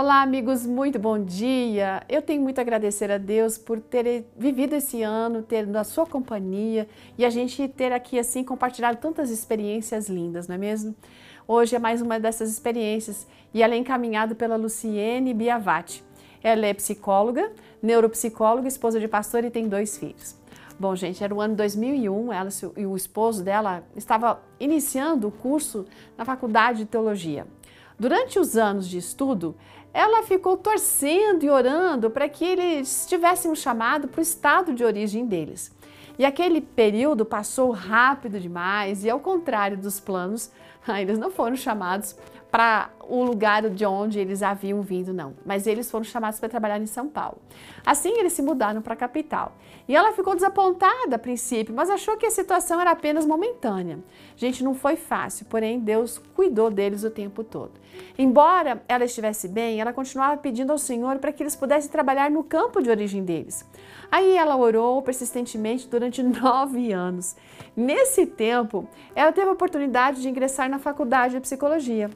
Olá, amigos, muito bom dia. Eu tenho muito a agradecer a Deus por ter vivido esse ano, ter na sua companhia e a gente ter aqui assim compartilhado tantas experiências lindas, não é mesmo? Hoje é mais uma dessas experiências e ela é encaminhada pela Luciene Biavati. Ela é psicóloga, neuropsicóloga, esposa de pastor e tem dois filhos. Bom, gente, era o ano 2001, ela e o esposo dela estava iniciando o curso na faculdade de teologia. Durante os anos de estudo, ela ficou torcendo e orando para que eles tivessem um chamado para o estado de origem deles. E aquele período passou rápido demais, e ao contrário dos planos, eles não foram chamados para o lugar de onde eles haviam vindo, não. Mas eles foram chamados para trabalhar em São Paulo. Assim, eles se mudaram para a capital. E ela ficou desapontada a princípio, mas achou que a situação era apenas momentânea. Gente, não foi fácil, porém Deus cuidou deles o tempo todo. Embora ela estivesse bem, ela continuava pedindo ao Senhor para que eles pudessem trabalhar no campo de origem deles. Aí ela orou persistentemente durante nove anos. Nesse tempo, ela teve a oportunidade de ingressar na faculdade de psicologia.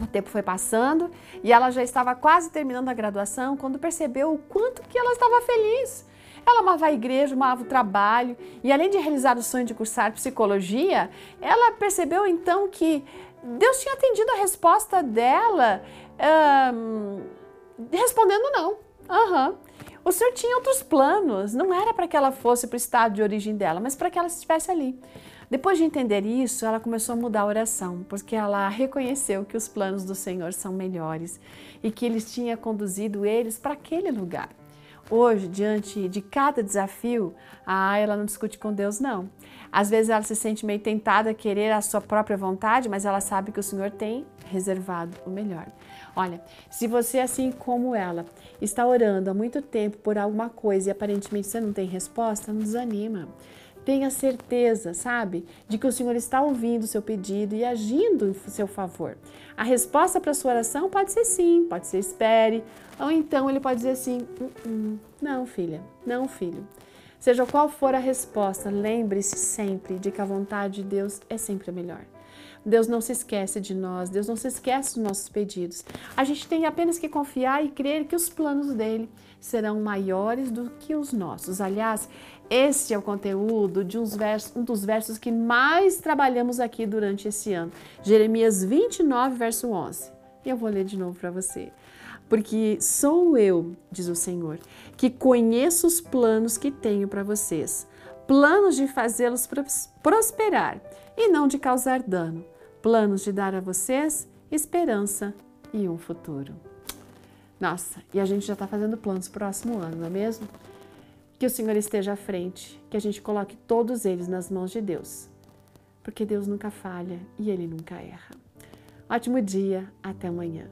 O tempo foi passando e ela já estava quase terminando a graduação quando percebeu o quanto que ela estava feliz. Ela amava a igreja, amava o trabalho e além de realizar o sonho de cursar psicologia, ela percebeu então que Deus tinha atendido a resposta dela respondendo não. Uhum. O Senhor tinha outros planos, não era para que ela fosse para o estado de origem dela, mas para que ela estivesse ali. Depois de entender isso, ela começou a mudar a oração, porque ela reconheceu que os planos do Senhor são melhores e que Ele tinha conduzido eles para aquele lugar. Hoje, diante de cada desafio, ah, ela não discute com Deus, não. Às vezes ela se sente meio tentada a querer a sua própria vontade, mas ela sabe que o Senhor tem reservado o melhor. Olha, se você, assim como ela, está orando há muito tempo por alguma coisa e aparentemente você não tem resposta, não desanima. Tenha certeza, sabe, de que o Senhor está ouvindo o seu pedido e agindo em seu favor. A resposta para a sua oração pode ser sim, pode ser espere, ou então ele pode dizer assim: hum, hum, não, filha, não, filho. Seja qual for a resposta, lembre-se sempre de que a vontade de Deus é sempre a melhor. Deus não se esquece de nós, Deus não se esquece dos nossos pedidos. A gente tem apenas que confiar e crer que os planos dele serão maiores do que os nossos. Aliás, este é o conteúdo de versos, um dos versos que mais trabalhamos aqui durante esse ano. Jeremias 29, verso 11. E eu vou ler de novo para você. Porque sou eu, diz o Senhor, que conheço os planos que tenho para vocês, planos de fazê-los prosperar e não de causar dano, planos de dar a vocês esperança e um futuro. Nossa, e a gente já está fazendo planos para o próximo ano, não é mesmo? Que o Senhor esteja à frente, que a gente coloque todos eles nas mãos de Deus. Porque Deus nunca falha e Ele nunca erra. Ótimo dia, até amanhã.